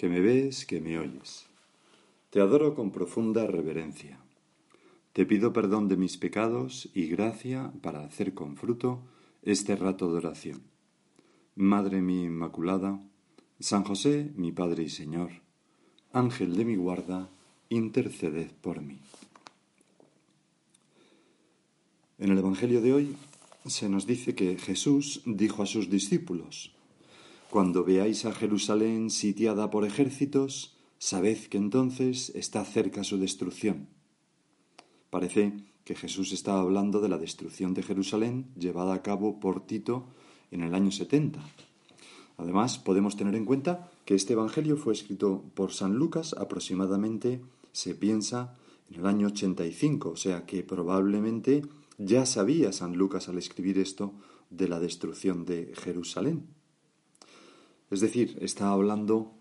que me ves, que me oyes. Te adoro con profunda reverencia. Te pido perdón de mis pecados y gracia para hacer con fruto este rato de oración. Madre mía Inmaculada, San José, mi Padre y Señor, Ángel de mi guarda, interceded por mí. En el Evangelio de hoy se nos dice que Jesús dijo a sus discípulos, Cuando veáis a Jerusalén sitiada por ejércitos, sabed que entonces está cerca su destrucción. Parece que Jesús estaba hablando de la destrucción de Jerusalén llevada a cabo por Tito en el año 70. Además, podemos tener en cuenta que este Evangelio fue escrito por San Lucas aproximadamente, se piensa, en el año 85, o sea que probablemente ya sabía San Lucas al escribir esto de la destrucción de Jerusalén. Es decir, está hablando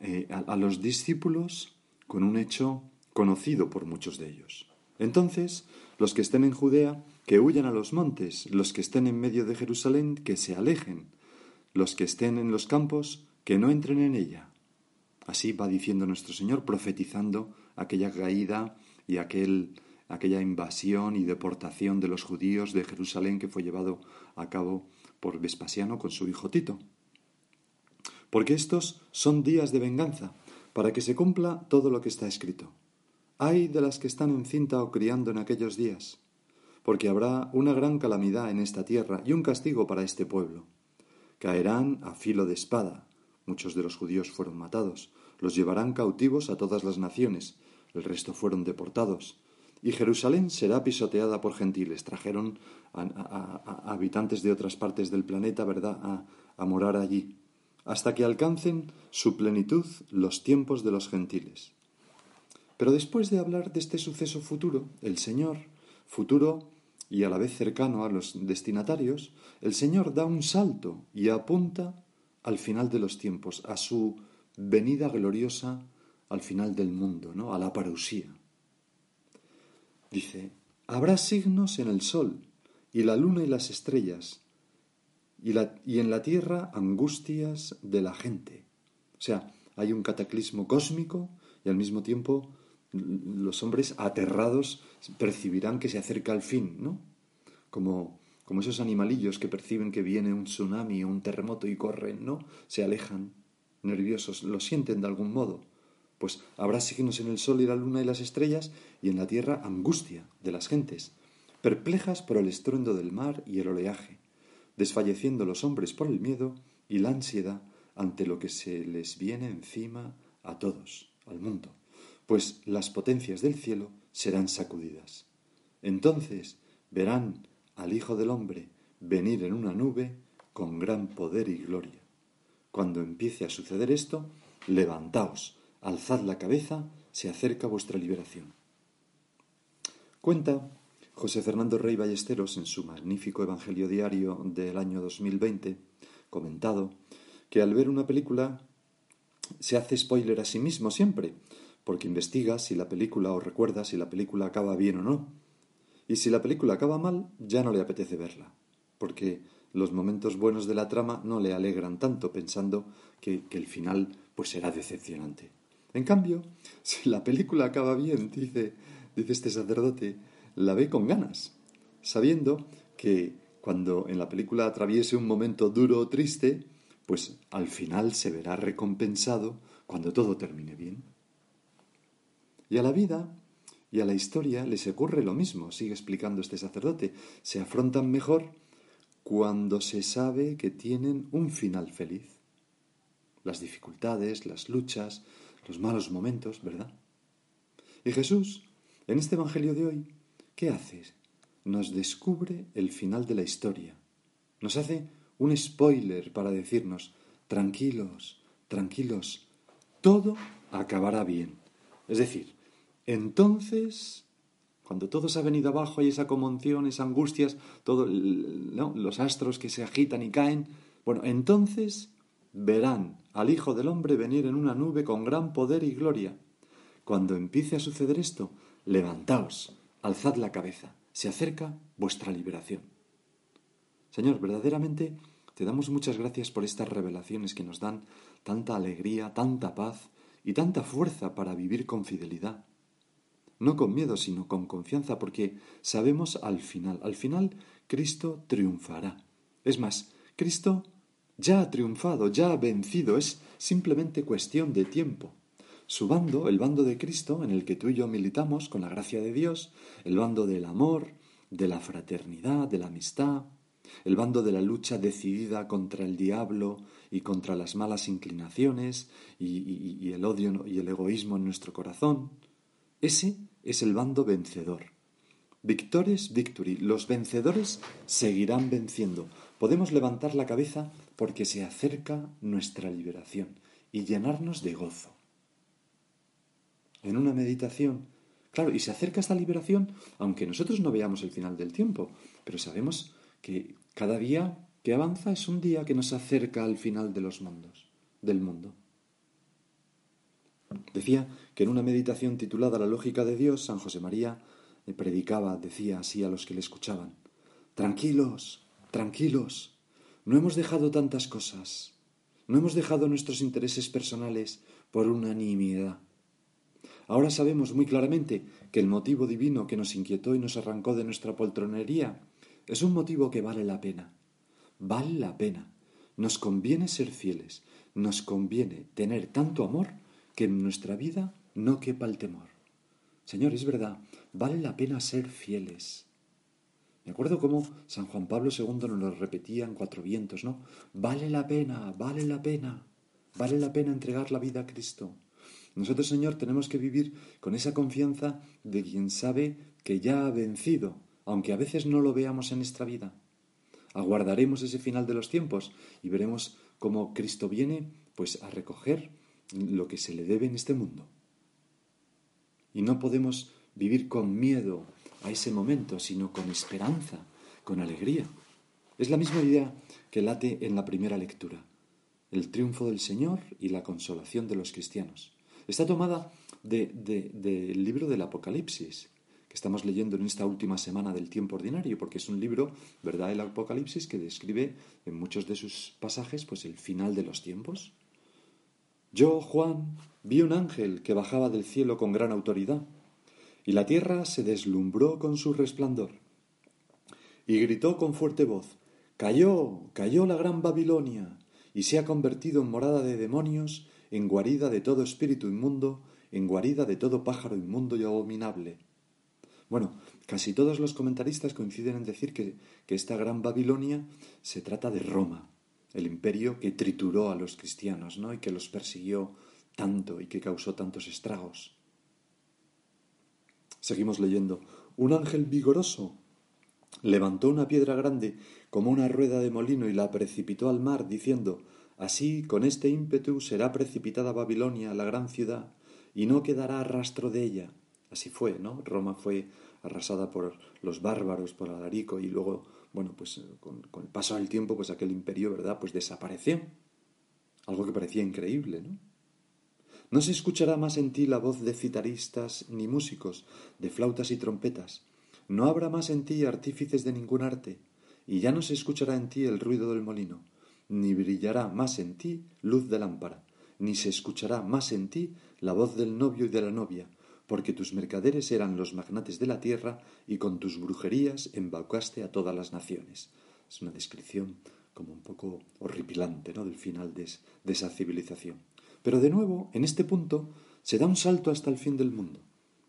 eh, a, los discípulos con un hecho conocido por muchos de ellos. Entonces, los que estén en Judea, que huyan a los montes, los que estén en medio de Jerusalén, que se alejen, los que estén en los campos, que no entren en ella. Así va diciendo nuestro Señor, profetizando aquella caída y aquel, aquella invasión y deportación de los judíos de Jerusalén que fue llevado a cabo por Vespasiano con su hijo Tito. Porque estos son días de venganza, para que se cumpla todo lo que está escrito. Ay de las que están encinta o criando en aquellos días, porque habrá una gran calamidad en esta tierra y un castigo para este pueblo. Caerán a filo de espada, muchos de los judíos fueron matados, los llevarán cautivos a todas las naciones, el resto fueron deportados, y Jerusalén será pisoteada por gentiles. Trajeron a, habitantes de otras partes del planeta, ¿verdad?, a morar allí, hasta que alcancen su plenitud los tiempos de los gentiles. Pero después de hablar de este suceso futuro, el Señor, futuro y a la vez cercano a los destinatarios, el Señor da un salto y apunta al final de los tiempos, a su venida gloriosa al final del mundo, ¿no? a la parusía. Dice, habrá signos en el sol y la luna y las estrellas, y, en la tierra angustias de la gente. O sea, hay un cataclismo cósmico y al mismo tiempo los hombres aterrados percibirán que se acerca el fin, ¿no? Como, como esos animalillos que perciben que viene un tsunami o un terremoto y corren, ¿no? Se alejan, nerviosos, lo sienten de algún modo. Pues habrá signos en el sol y la luna y las estrellas, y en la tierra angustia de las gentes, perplejas por el estruendo del mar y el oleaje, desfalleciendo los hombres por el miedo y la ansiedad ante lo que se les viene encima a todos, al mundo pues las potencias del cielo serán sacudidas. Entonces verán al Hijo del Hombre venir en una nube con gran poder y gloria. Cuando empiece a suceder esto, levantaos, alzad la cabeza, se acerca vuestra liberación. Cuenta José Fernando Rey Ballesteros en su magnífico Evangelio Diario del año 2020, comentado, que al ver una película se hace spoiler a sí mismo siempre, porque investiga si la película o recuerda si la película acaba bien o no. Y si la película acaba mal, ya no le apetece verla, porque los momentos buenos de la trama no le alegran tanto pensando que, el final pues será decepcionante. En cambio, si la película acaba bien, dice, dice este sacerdote, la ve con ganas, sabiendo que cuando en la película atraviese un momento duro o triste, pues al final se verá recompensado cuando todo termine bien. Y a la vida y a la historia les ocurre lo mismo, sigue explicando este sacerdote. Se afrontan mejor cuando se sabe que tienen un final feliz. Las dificultades, las luchas, los malos momentos, ¿verdad? Y Jesús, en este Evangelio de hoy, ¿qué hace? Nos descubre el final de la historia. Nos hace un spoiler para decirnos, tranquilos, tranquilos, todo acabará bien. Es decir, entonces, cuando todo se ha venido abajo, hay esa conmoción, esas angustias, todos los astros que se agitan y caen, bueno, entonces verán al Hijo del Hombre venir en una nube con gran poder y gloria. Cuando empiece a suceder esto, levantaos, alzad la cabeza, se acerca vuestra liberación. Señor, verdaderamente te damos muchas gracias por estas revelaciones que nos dan tanta alegría, tanta paz y tanta fuerza para vivir con fidelidad. No con miedo, sino con confianza, porque sabemos al final, al final Cristo triunfará. Es más, Cristo ya ha triunfado, ya ha vencido, es simplemente cuestión de tiempo. Su bando, el bando de Cristo, en el que tú y yo militamos con la gracia de Dios, el bando del amor, de la fraternidad, de la amistad, el bando de la lucha decidida contra el diablo y contra las malas inclinaciones y, el odio y el egoísmo en nuestro corazón. Ese es el bando vencedor. Victores victory. Los vencedores seguirán venciendo. Podemos levantar la cabeza porque se acerca nuestra liberación y llenarnos de gozo. En una meditación, claro, y se acerca esta liberación, aunque nosotros no veamos el final del tiempo, pero sabemos que cada día que avanza es un día que nos acerca al final de los mundos, del mundo. Decía que en una meditación titulada La lógica de Dios, San José María predicaba, decía así a los que le escuchaban, Tranquilos, tranquilos, no hemos dejado tantas cosas, no hemos dejado nuestros intereses personales por unanimidad. Ahora sabemos muy claramente que el motivo divino que nos inquietó y nos arrancó de nuestra poltronería es un motivo que vale la pena. Vale la pena. Nos conviene ser fieles. Nos conviene tener tanto amor que en nuestra vida no quepa el temor. Señor, es verdad, vale la pena ser fieles. Me acuerdo cómo San Juan Pablo II nos lo repetía en cuatro vientos, ¿no? Vale la pena, vale la pena, vale la pena entregar la vida a Cristo. Nosotros, Señor, tenemos que vivir con esa confianza de quien sabe que ya ha vencido aunque a veces no lo veamos en nuestra vida. Aguardaremos ese final de los tiempos y veremos cómo Cristo viene pues a recoger lo que se le debe en este mundo. Y no podemos vivir con miedo a ese momento, sino con esperanza, con alegría. Es la misma idea que late en la primera lectura, el triunfo del Señor y la consolación de los cristianos. Está tomada del libro del Apocalipsis, que estamos leyendo en esta última semana del tiempo ordinario, porque es un libro, ¿verdad?, el Apocalipsis, que describe en muchos de sus pasajes pues el final de los tiempos. Yo, Juan, vi un ángel que bajaba del cielo con gran autoridad, y la tierra se deslumbró con su resplandor. Y gritó con fuerte voz, Cayó, cayó la gran Babilonia, y se ha convertido en morada de demonios, en guarida de todo espíritu inmundo, en guarida de todo pájaro inmundo y abominable bueno, casi todos los comentaristas coinciden en decir que, esta gran Babilonia se trata de Roma, el imperio que trituró a los cristianos, ¿no? Y que los persiguió tanto y que causó tantos estragos. Seguimos leyendo. Un ángel vigoroso levantó una piedra grande como una rueda de molino y la precipitó al mar, diciendo Así, con este ímpetu será precipitada Babilonia, la gran ciudad, y no quedará rastro de ella. Así fue, ¿no? Roma fue arrasada por los bárbaros, por Alarico, y luego, bueno, pues con, el paso del tiempo, pues aquel imperio, ¿verdad? Pues desapareció. Algo que parecía increíble, ¿no? No se escuchará más en ti la voz de citaristas ni músicos, de flautas y trompetas. No habrá más en ti artífices de ningún arte, y ya no se escuchará en ti el ruido del molino, ni brillará más en ti luz de lámpara, ni se escuchará más en ti la voz del novio y de la novia, porque tus mercaderes eran los magnates de la tierra y con tus brujerías embaucaste a todas las naciones. Es una descripción como un poco horripilante ¿no? del final de, de esa civilización. Pero de nuevo, en este punto, se da un salto hasta el fin del mundo,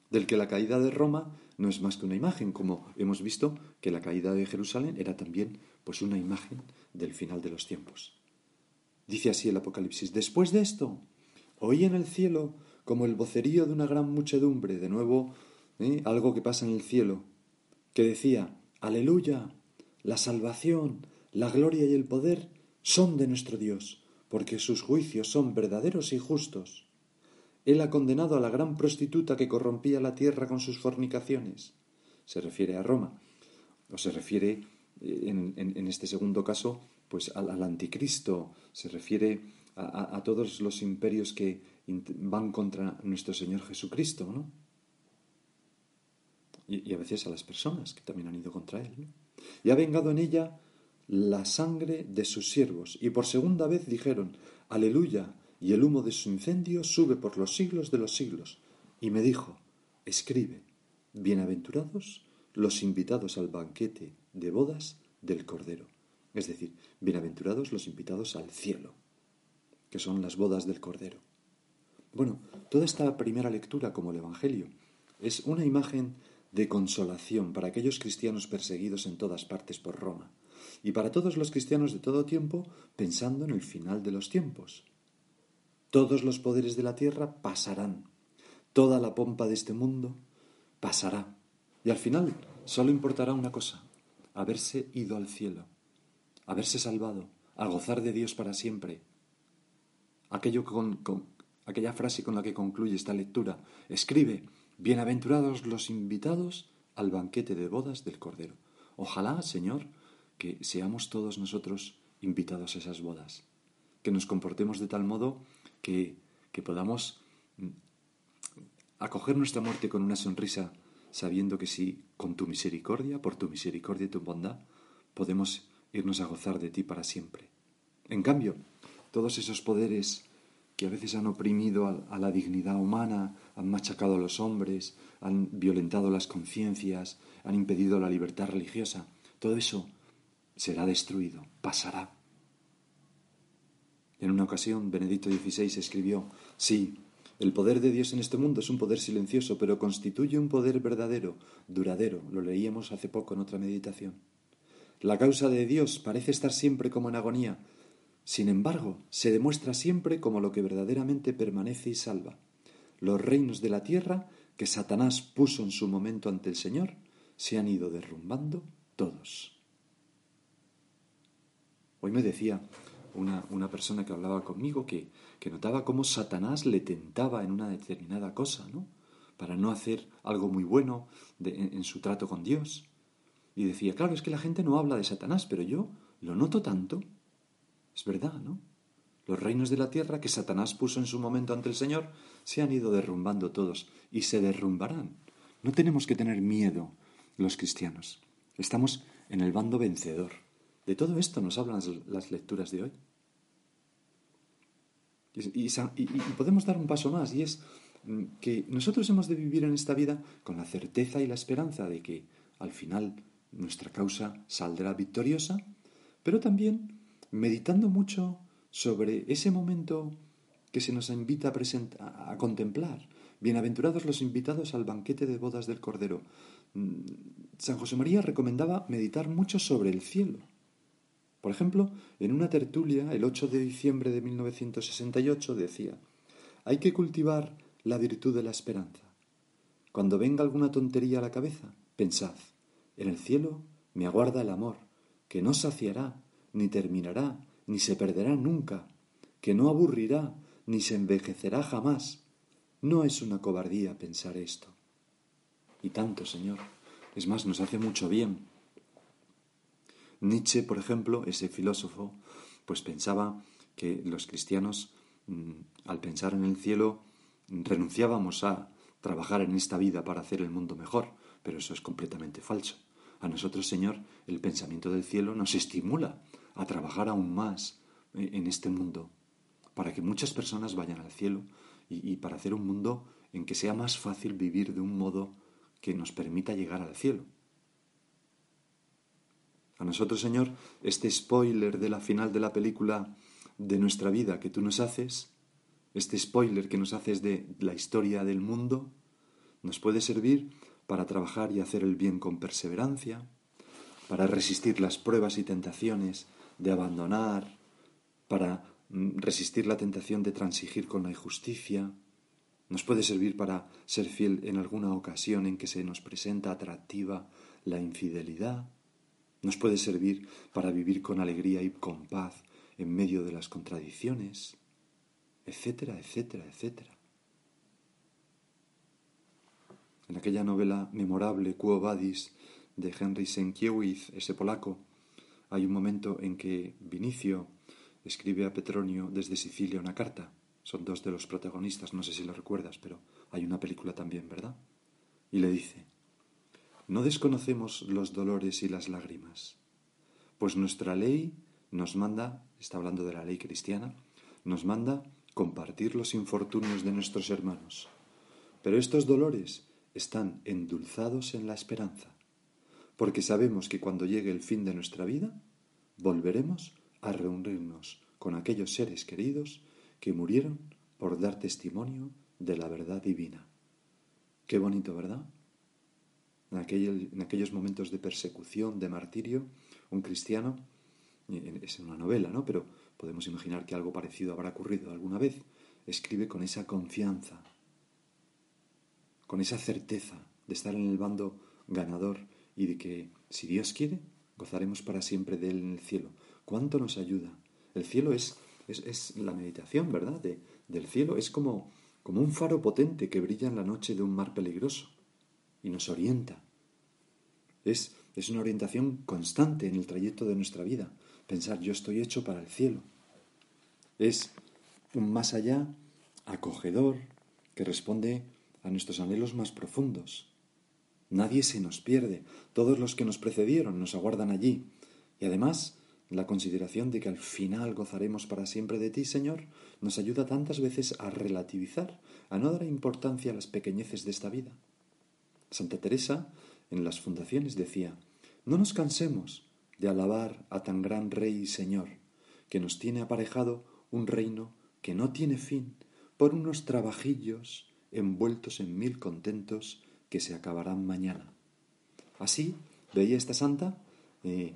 del que la caída de Roma no es más que una imagen, como hemos visto que la caída de Jerusalén era también pues una imagen del final de los tiempos. Dice así el Apocalipsis, después de esto, oí en el cielo como el vocerío de una gran muchedumbre, de nuevo ¿eh? algo que pasa en el cielo, que decía, aleluya, la salvación, la gloria y el poder son de nuestro Dios, porque sus juicios son verdaderos y justos. Él ha condenado a la gran prostituta que corrompía la tierra con sus fornicaciones. Se refiere a Roma. O se refiere, eh, en, este segundo caso, pues al, anticristo. Se refiere a, todos los imperios que van contra nuestro Señor Jesucristo, ¿no? Y, a veces a las personas que también han ido contra Él. Y ha vengado en ella la sangre de sus siervos. Y por segunda vez dijeron, aleluya, y el humo de su incendio sube por los siglos de los siglos. Y me dijo, escribe, bienaventurados los invitados al banquete de bodas del Cordero. Es decir, bienaventurados los invitados al cielo, que son las bodas del Cordero. Bueno, toda esta primera lectura como el Evangelio es una imagen de consolación para aquellos cristianos perseguidos en todas partes por Roma y para todos los cristianos de todo tiempo pensando en el final de los tiempos. Todos los poderes de la tierra pasarán. Toda la pompa de este mundo pasará. Y al final solo importará una cosa, haberse ido al cielo, haberse salvado, a gozar de Dios para siempre. Aquello con, aquella frase con la que concluye esta lectura, escribe, bienaventurados los invitados al banquete de bodas del Cordero. Ojalá, Señor, que seamos todos nosotros invitados a esas bodas, que nos comportemos de tal modo que, podamos mm, acoger nuestra muerte con una sonrisa, sabiendo que si con tu misericordia, por tu misericordia y tu bondad, podemos irnos a gozar de ti para siempre. En cambio, todos esos poderes que a veces han oprimido a, la dignidad humana, han machacado a los hombres, han violentado las conciencias, han impedido la libertad religiosa, todo eso será destruido, pasará. En una ocasión, Benedicto XVI escribió, sí, el poder de Dios en este mundo es un poder silencioso, pero constituye un poder verdadero, duradero. Lo leíamos hace poco en otra meditación. La causa de Dios parece estar siempre como en agonía. Sin embargo, se demuestra siempre como lo que verdaderamente permanece y salva. Los reinos de la tierra que Satanás puso en su momento ante el Señor se han ido derrumbando todos. Hoy me decía una, persona que hablaba conmigo que, notaba cómo Satanás le tentaba en una determinada cosa, ¿no? Para no hacer algo muy bueno en, su trato con Dios. Y decía, claro, es que la gente no habla de Satanás, pero yo lo noto tanto. Es verdad, ¿no? Los reinos de la tierra que Satanás puso en su momento ante el Señor se han ido derrumbando todos y se derrumbarán. No tenemos que tener miedo los cristianos. Estamos en el bando vencedor. De todo esto nos hablan las lecturas de hoy. Y, podemos dar un paso más, y es mm, que nosotros hemos de vivir en esta vida con la certeza y la esperanza de que al final nuestra causa saldrá victoriosa, pero también meditando mucho sobre ese momento que se nos invita a, a contemplar. Bienaventurados los invitados al banquete de bodas del Cordero. Mm, San José María recomendaba meditar mucho sobre el cielo por ejemplo, en una tertulia el 8 de diciembre de 1968 decía, hay que cultivar la virtud de la esperanza. Cuando venga alguna tontería a la cabeza, pensad, en el cielo me aguarda el amor, que no saciará, ni terminará, ni se perderá nunca, que no aburrirá, ni se envejecerá jamás. No es una cobardía pensar esto. Y tanto, Señor. Es más, nos hace mucho bien Nietzsche, por ejemplo, ese filósofo, pues pensaba que los cristianos, mm, al pensar en el cielo, renunciábamos a trabajar en esta vida para hacer el mundo mejor, pero eso es completamente falso. A nosotros, Señor, el pensamiento del cielo nos estimula a trabajar aún más eh, en este mundo, para que muchas personas vayan al cielo y, y para hacer un mundo en que sea más fácil vivir de un modo que nos permita llegar al cielo. A nosotros, Señor, este spoiler de la final de la película de nuestra vida que tú nos haces, este spoiler que nos haces de la historia del mundo, nos puede servir para trabajar y hacer el bien con perseverancia, para resistir las pruebas y tentaciones de abandonar, para mm, resistir la tentación de transigir con la injusticia, nos puede servir para ser fiel en alguna ocasión en que se nos presenta atractiva la infidelidad, nos puede servir para vivir con alegría y con paz en medio de las contradicciones, etcétera, etcétera, etcétera. En aquella novela memorable, Quo Vadis, de Henry Sienkiewicz, ese polaco, hay un momento en que Vinicio escribe a Petronio desde Sicilia una carta. Son dos de los protagonistas, no sé si lo recuerdas, pero hay una película también, ¿verdad? Y le dice, no desconocemos los dolores y las lágrimas, pues nuestra ley nos manda, está hablando de la ley cristiana, nos manda compartir los infortunios de nuestros hermanos. Pero estos dolores están endulzados en la esperanza, porque sabemos que cuando llegue el fin de nuestra vida, volveremos a reunirnos con aquellos seres queridos que murieron por dar testimonio de la verdad divina. Qué bonito, ¿verdad? En, aquellos momentos de persecución, de martirio, un cristiano, es una novela, ¿no? Pero podemos imaginar que algo parecido habrá ocurrido alguna vez. Escribe con esa confianza, con esa certeza de estar en el bando ganador y de que, si Dios quiere, gozaremos para siempre de Él en el cielo. ¿Cuánto nos ayuda? El cielo es, es, la meditación, ¿verdad? De, del cielo es como, como un faro potente que brilla en la noche de un mar peligroso y nos orienta. Es, es una orientación constante en el trayecto de nuestra vida. Pensar, yo estoy hecho para el cielo. Es un más allá acogedor que responde a nuestros anhelos más profundos. Nadie se nos pierde. Todos los que nos precedieron nos aguardan allí. Y además, la consideración de que al final gozaremos para siempre de ti, Señor, nos ayuda tantas veces a relativizar, a no dar importancia a las pequeñeces de esta vida. Santa Teresa, en las fundaciones, decía, no nos cansemos de alabar a tan gran Rey y Señor, que nos tiene aparejado un reino que no tiene fin, por unos trabajillos envueltos en mil contentos que se acabarán mañana. Así veía esta santa eh,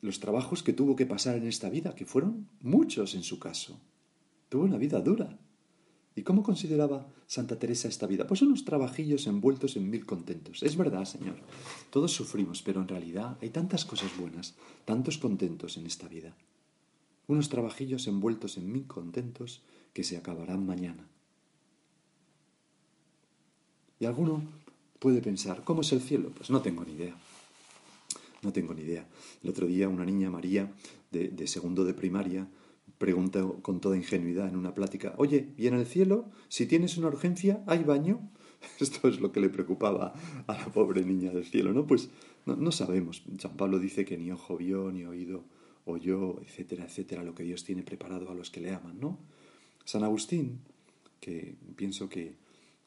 los trabajos que tuvo que pasar en esta vida, que fueron muchos en su caso. Tuvo una vida dura. ¿Y cómo consideraba Santa Teresa esta vida? Pues unos trabajillos envueltos en mil contentos. Es verdad, Señor. Todos sufrimos, pero en realidad hay tantas cosas buenas, tantos contentos en esta vida. Unos trabajillos envueltos en mil contentos que se acabarán mañana. Y alguno puede pensar, ¿cómo es el cielo? Pues no tengo ni idea. No tengo ni idea. El otro día una niña, María, de, segundo de primaria, preguntó con toda ingenuidad en una plática, oye, ¿y en el cielo, si tienes una urgencia, hay baño? Esto es lo que le preocupaba a la pobre niña del cielo, ¿no? Pues no, no sabemos. San Pablo dice que ni ojo vio, ni oído oyó, etcétera, etcétera, lo que Dios tiene preparado a los que le aman, ¿no? San Agustín, que pienso que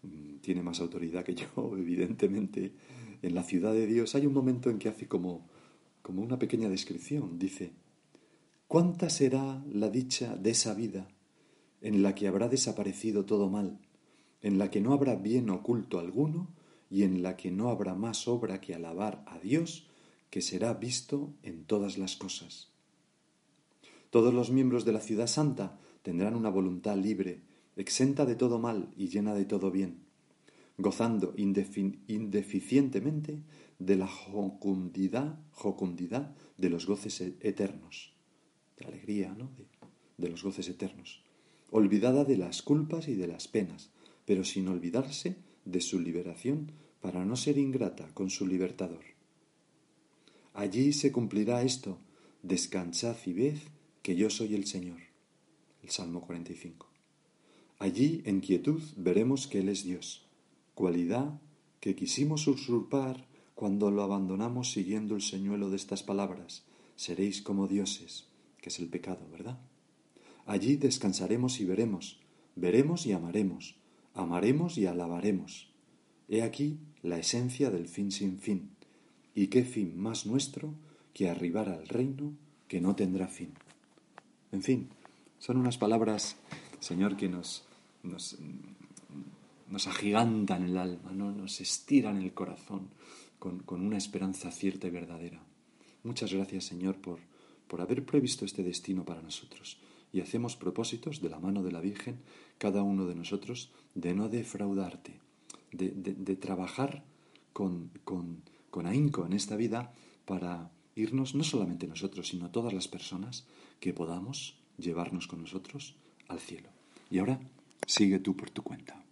Mm, tiene más autoridad que yo, evidentemente, en la ciudad de Dios, hay un momento en que hace como, como una pequeña descripción. Dice, ¿cuánta será la dicha de esa vida en la que habrá desaparecido todo mal, en la que no habrá bien oculto alguno y en la que no habrá más obra que alabar a Dios, que será visto en todas las cosas? Todos los miembros de la ciudad santa tendrán una voluntad libre, exenta de todo mal y llena de todo bien, gozando indeficientemente de la jocundidad, jocundidad de los goces e-, eternos, de alegría, ¿no? de, de los goces eternos, olvidada de las culpas y de las penas, pero sin olvidarse de su liberación para no ser ingrata con su libertador. Allí se cumplirá esto, descansad y ved que yo soy el Señor. El Salmo 45. Allí, en quietud, veremos que Él es Dios, cualidad que quisimos usurpar cuando lo abandonamos siguiendo el señuelo de estas palabras, seréis como dioses, que es el pecado, ¿verdad? Allí descansaremos y veremos, veremos y amaremos, amaremos y alabaremos. He aquí la esencia del fin sin fin, y qué fin más nuestro que arribar al reino que no tendrá fin. En fin, son unas palabras, Señor, que nos nos, nos agigantan el alma, ¿no? nos estiran el corazón con, con, una esperanza cierta y verdadera. Muchas gracias, Señor, por, por haber previsto este destino para nosotros. Y hacemos propósitos de la mano de la Virgen, cada uno de nosotros, de no defraudarte, de, de, trabajar con, con, con ahínco en esta vida para irnos, no solamente nosotros, sino todas las personas que podamos llevarnos con nosotros al cielo. Y ahora Sigue tú por tu cuenta.